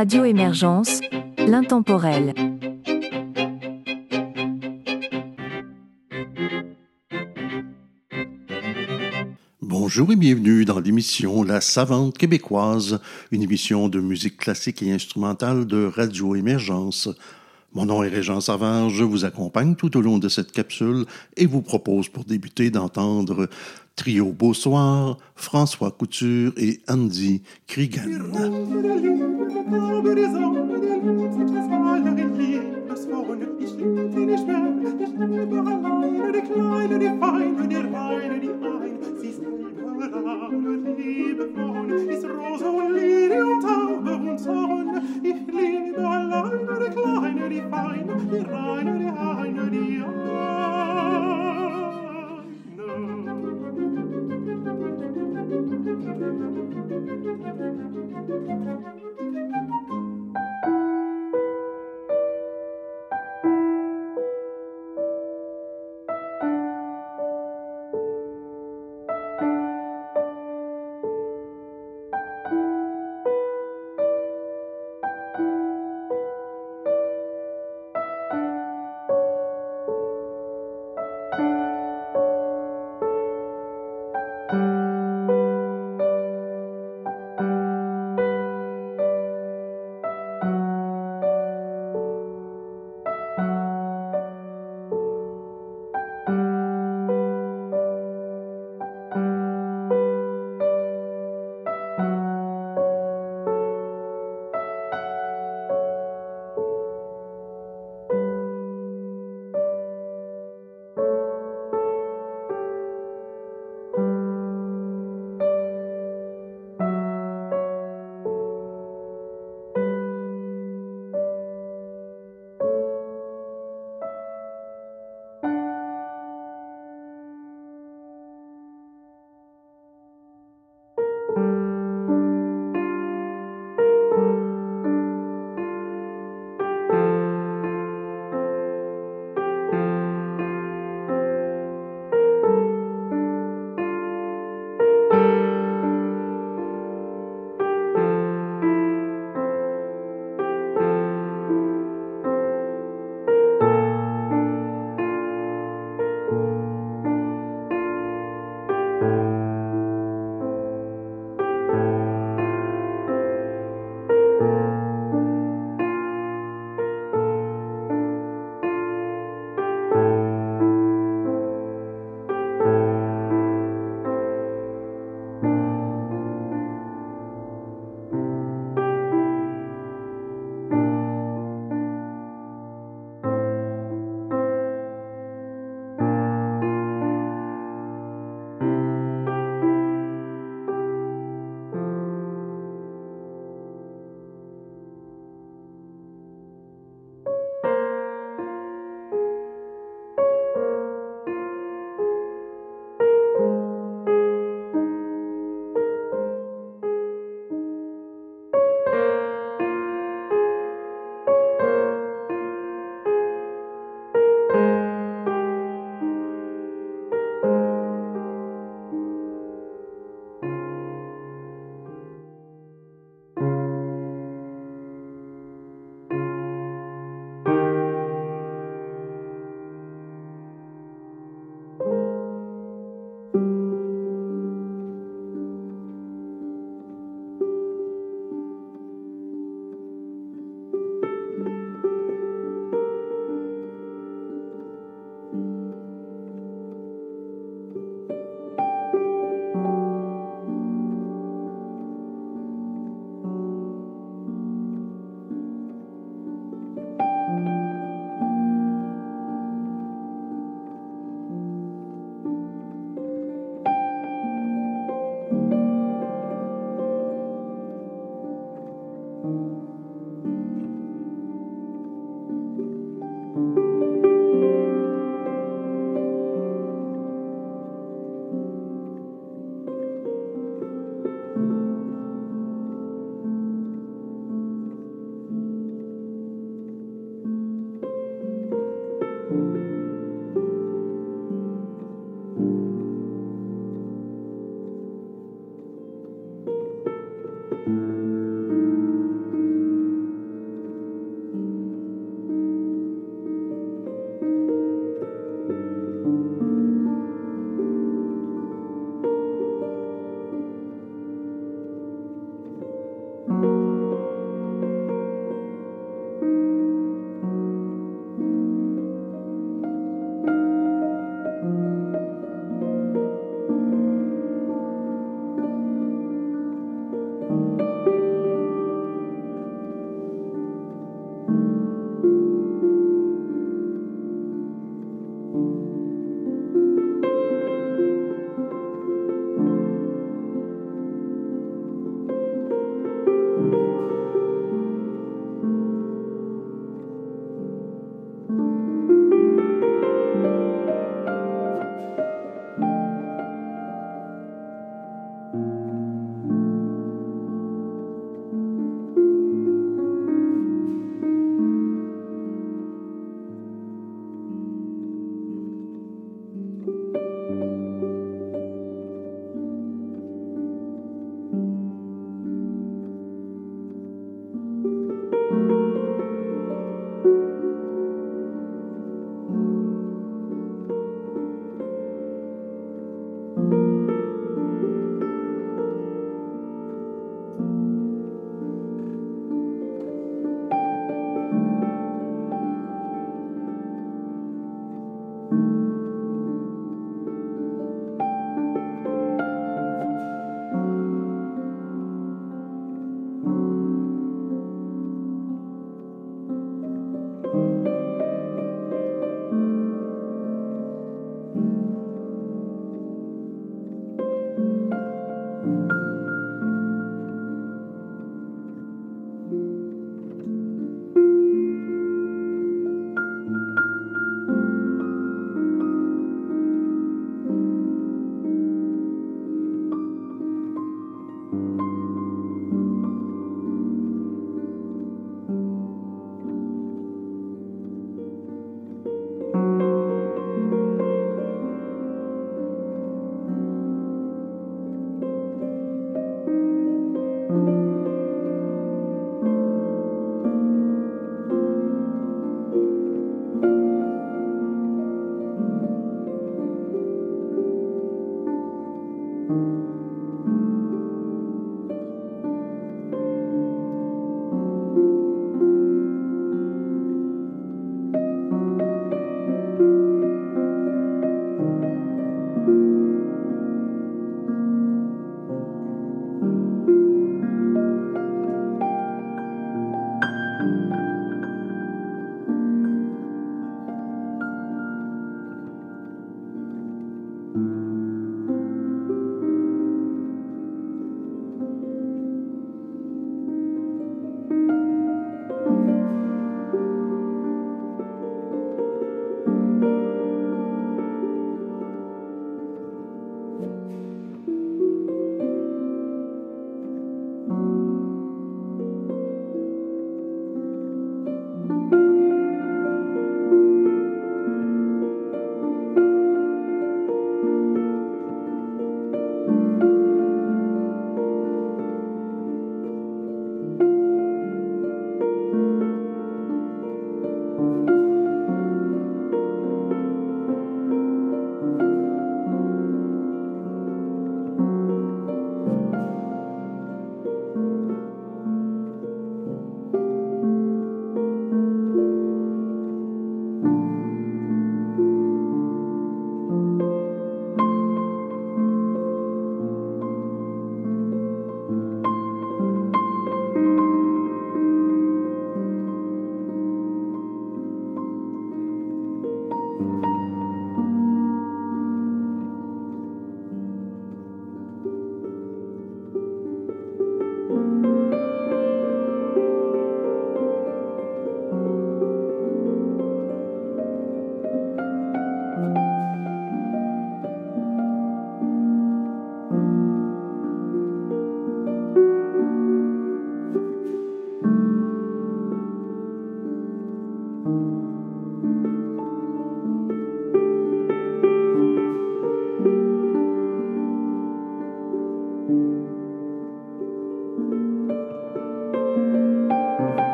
Radio Émergence, l'intemporel. Bonjour et bienvenue dans l'émission La Savante québécoise, une émission de musique classique et instrumentale de Radio Émergence. Mon nom est Régent Savard, je vous accompagne tout au long de cette capsule et vous propose pour débuter d'entendre Trio Beau Soir, François Couture et Andy Krigan. Raub und Liebe von, ist Rose und Lilie und Taube und Sonne. Ich lebe alleine, die kleiner, die feiner, die reiner, die heiner,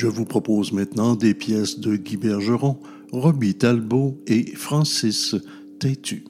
Je vous propose maintenant des pièces de Guy Bergeron, Robbie Talbot et Francis Tétu.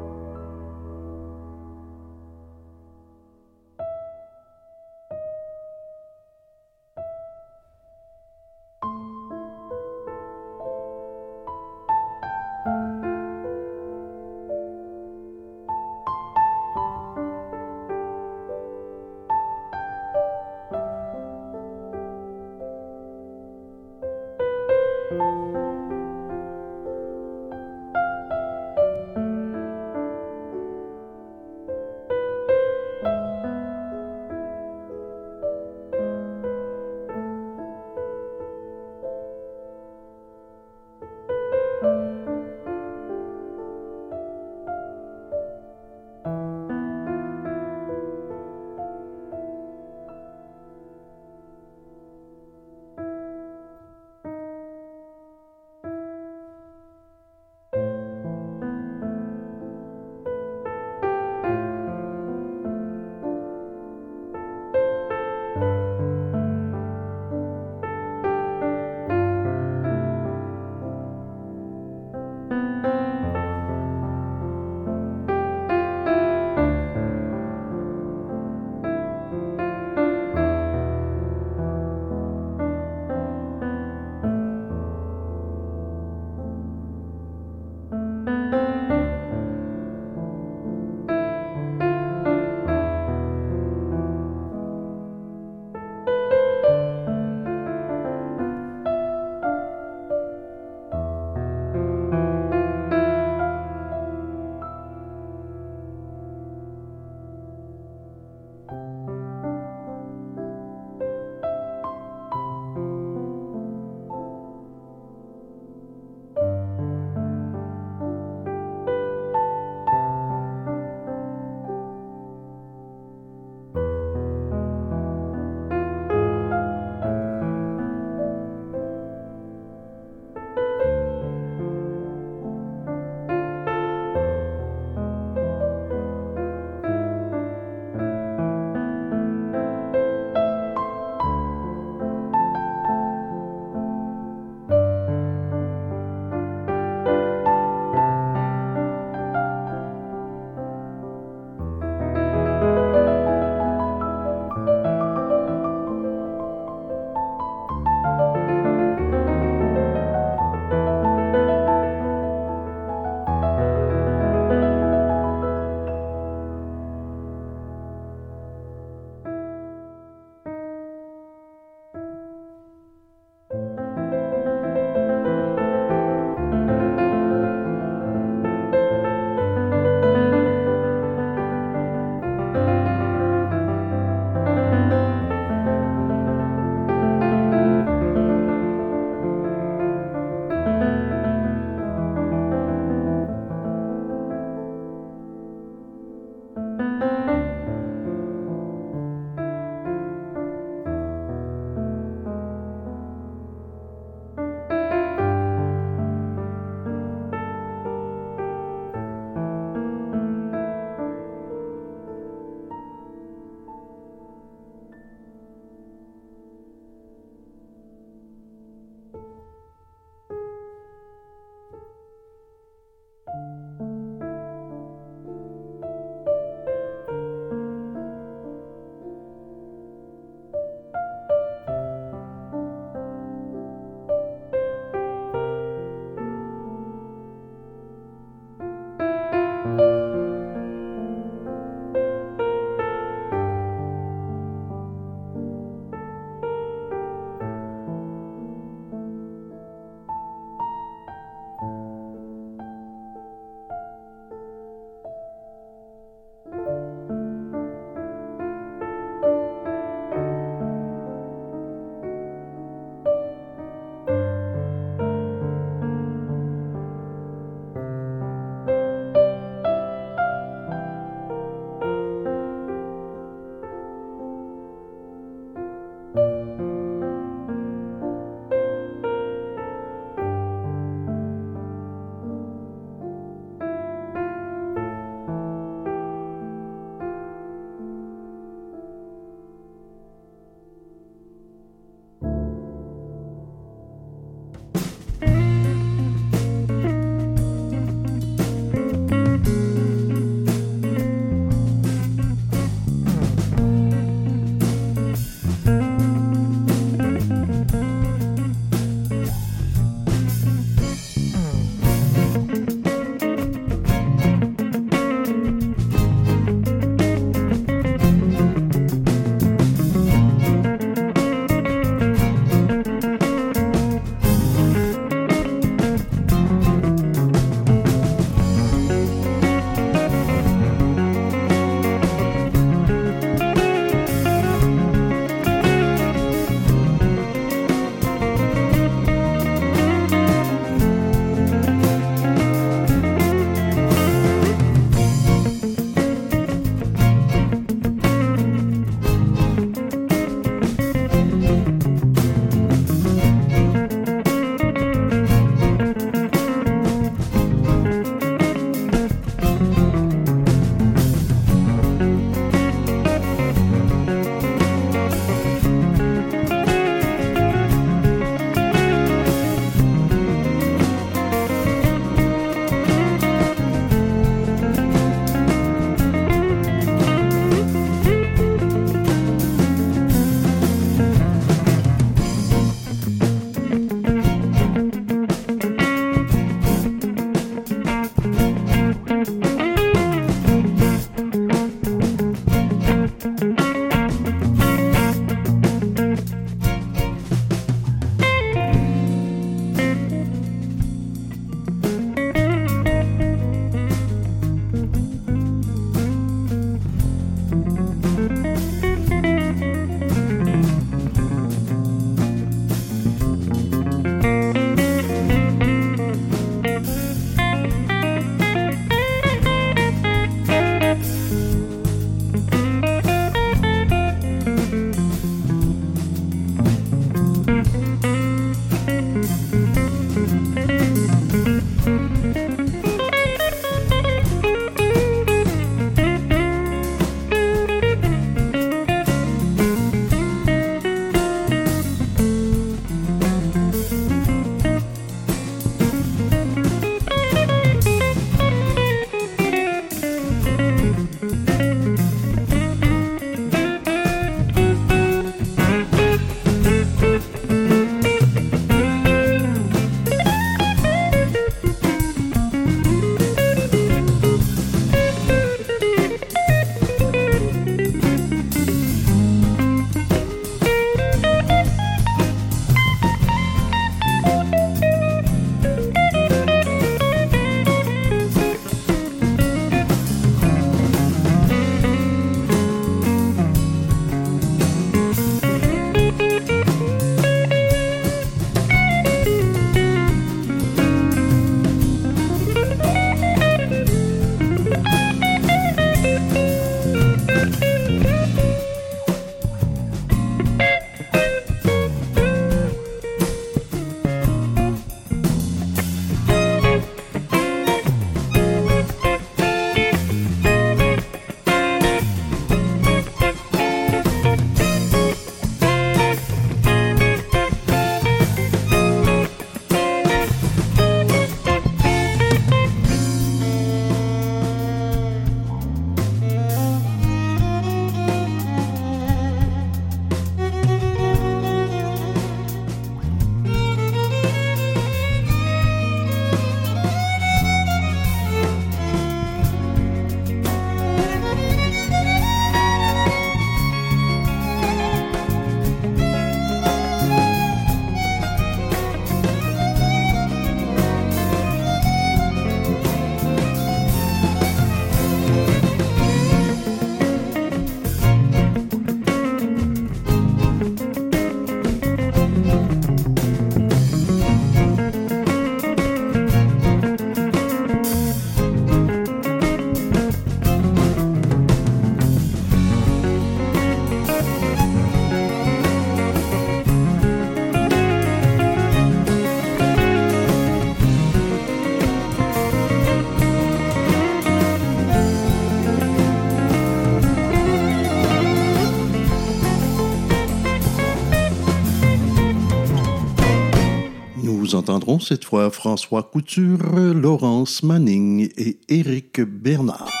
Nous entendrons cette fois François Couture, Laurence Manning et Éric Bernard.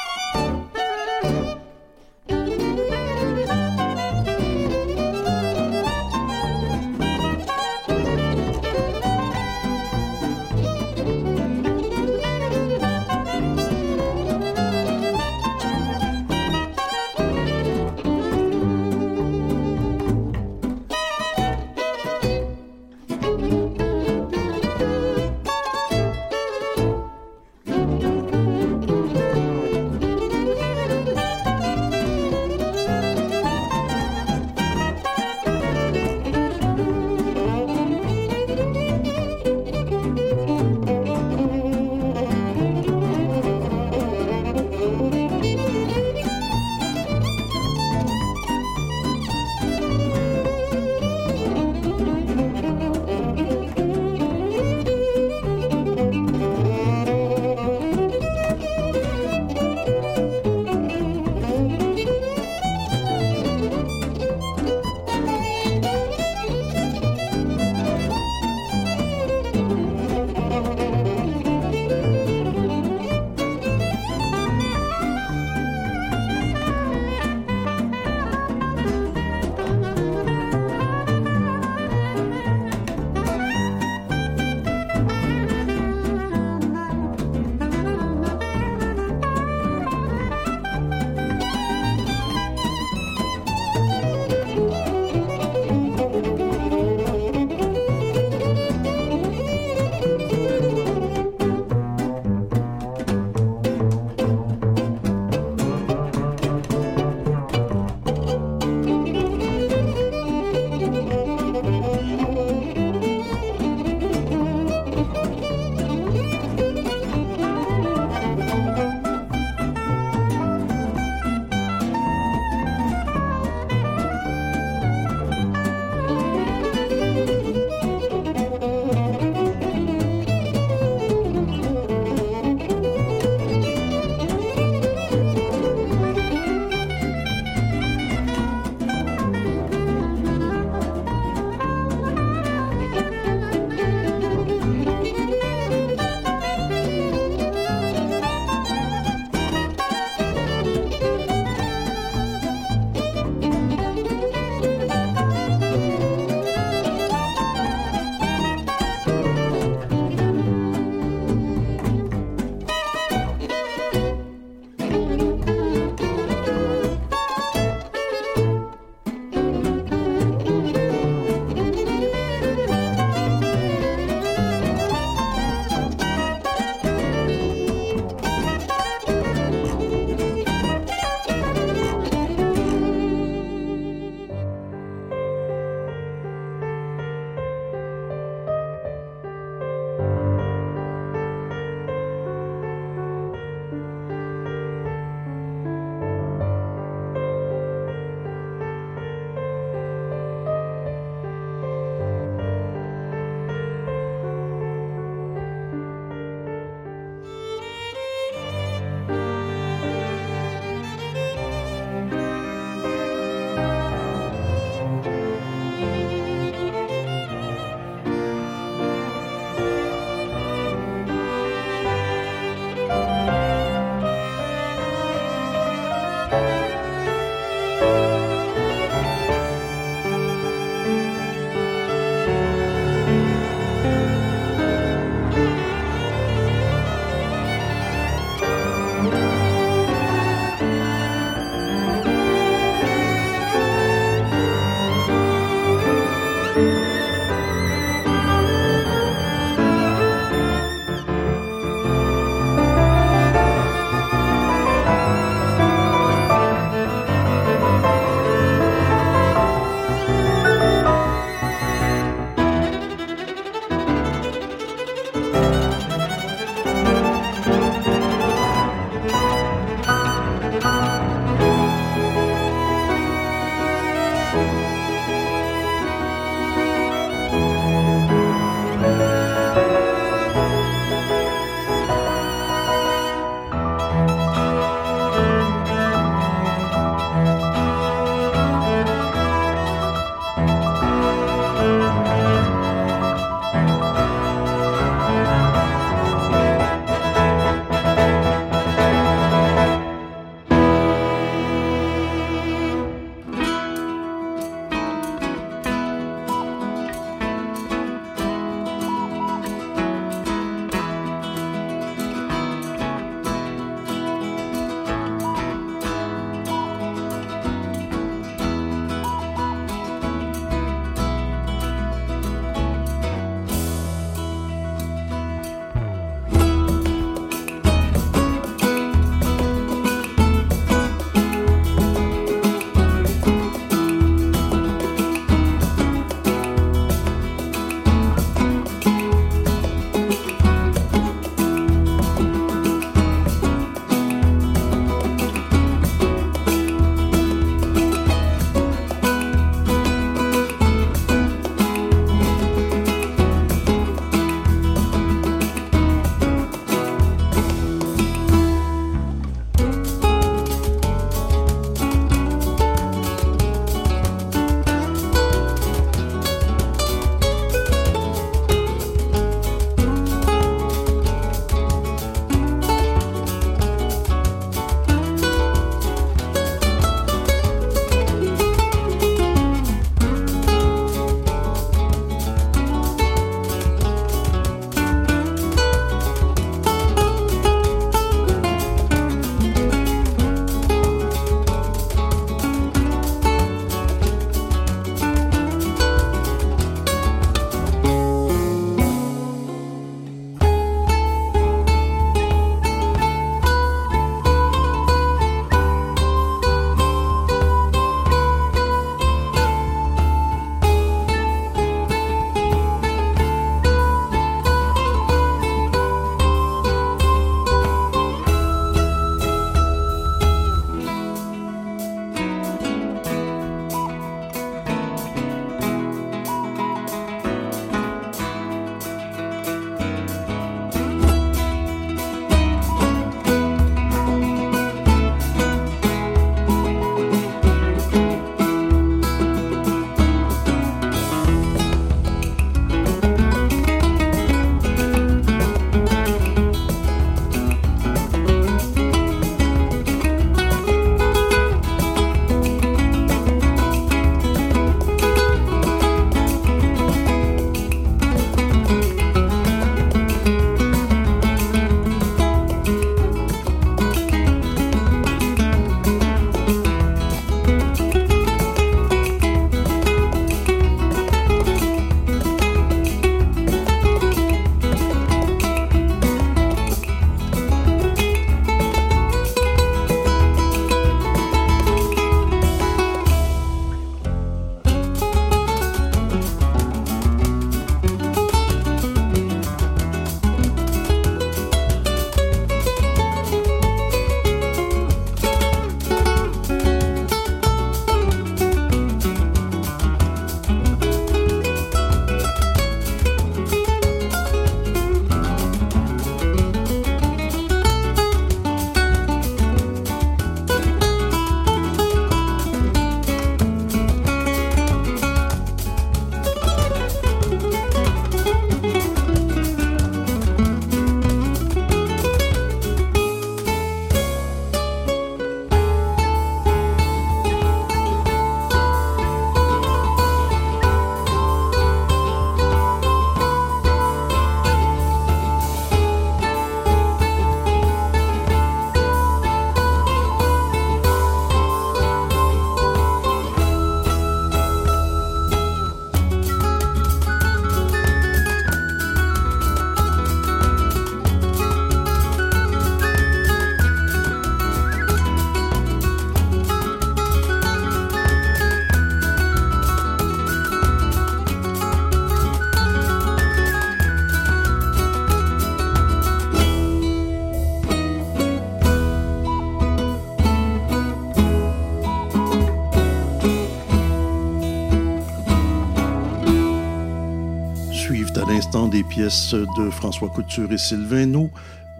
L'instant des pièces de François Couture et Sylvain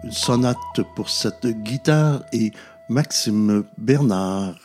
une sonate pour cette guitare et Maxime Bernard.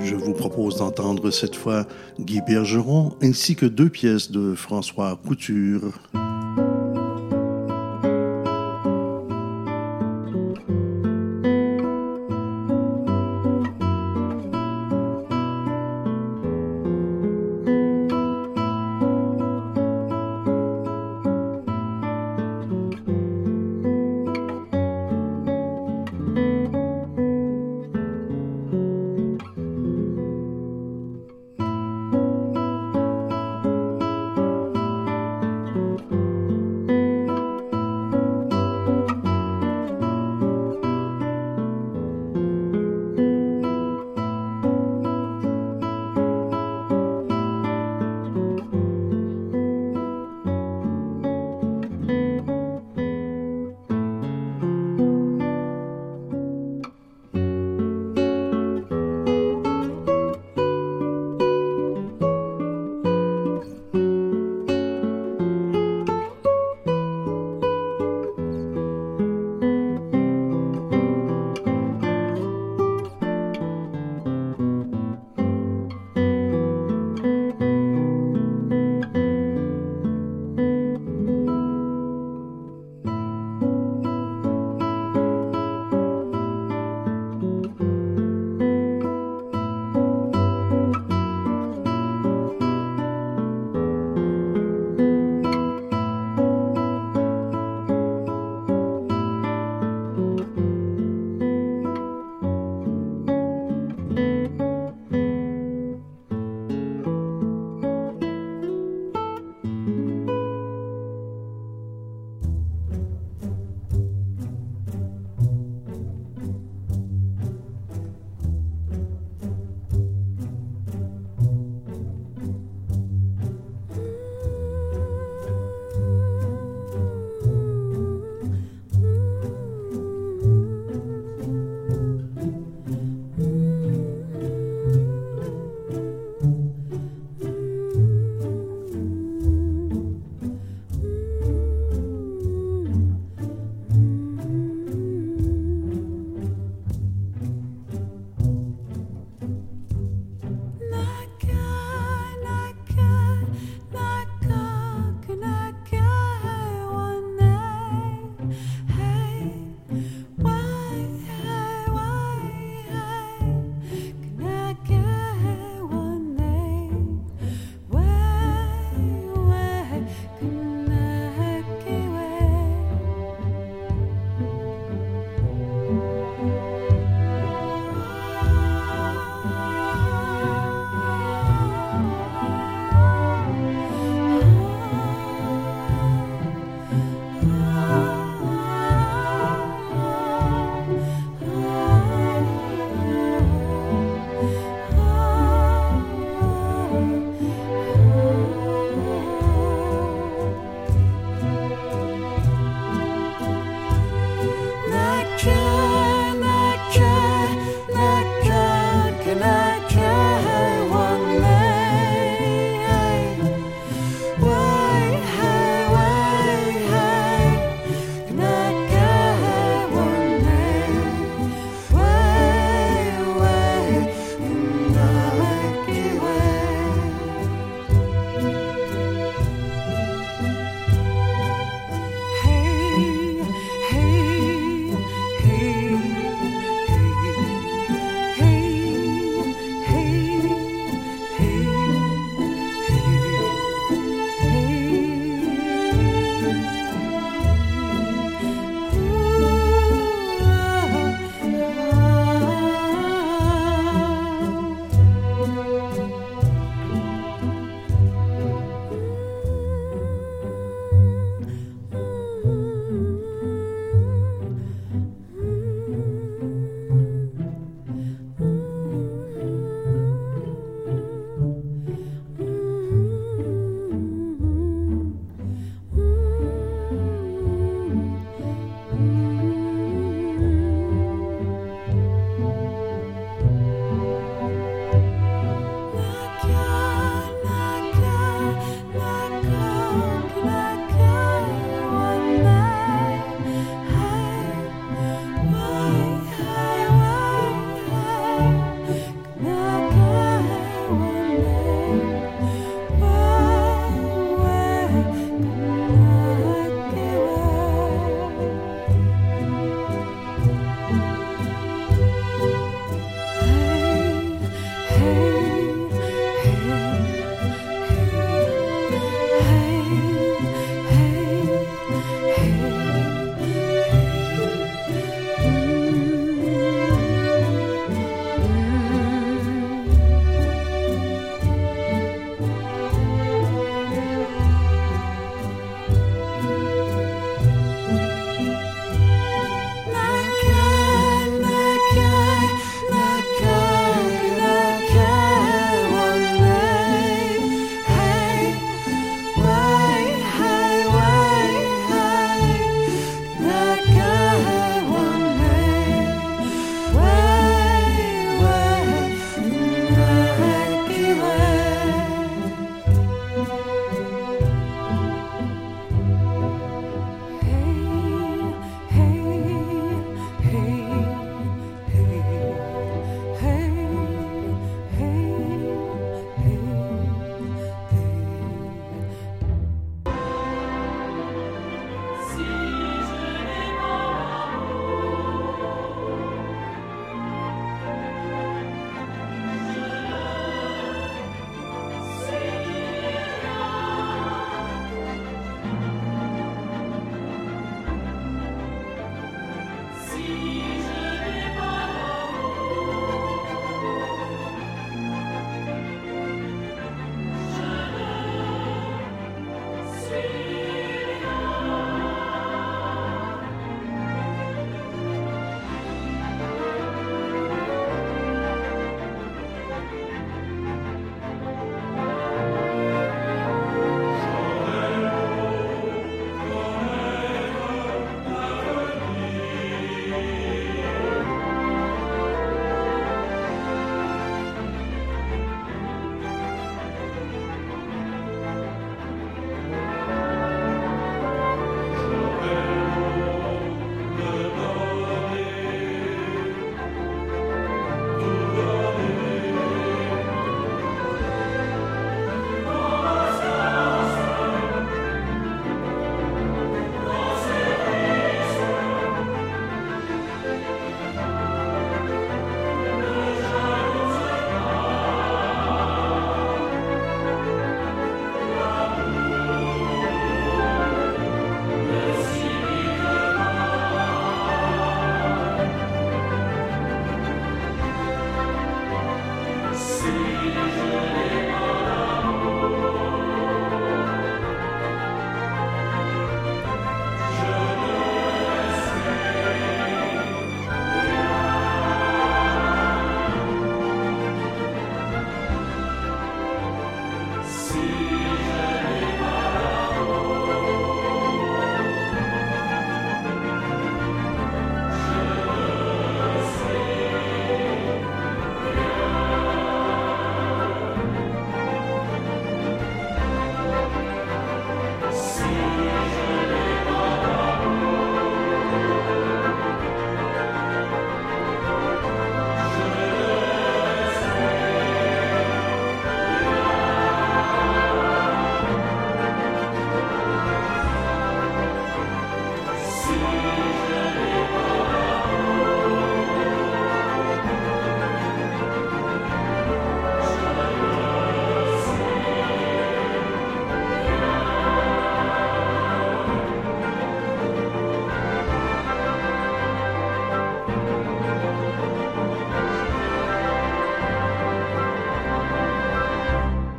Je vous propose d'entendre cette fois Guy Bergeron ainsi que deux pièces de François Couture.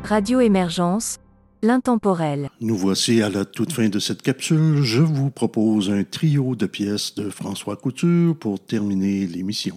Radio Émergence, l'intemporel. Nous voici à la toute fin de cette capsule. Je vous propose un trio de pièces de François Couture pour terminer l'émission.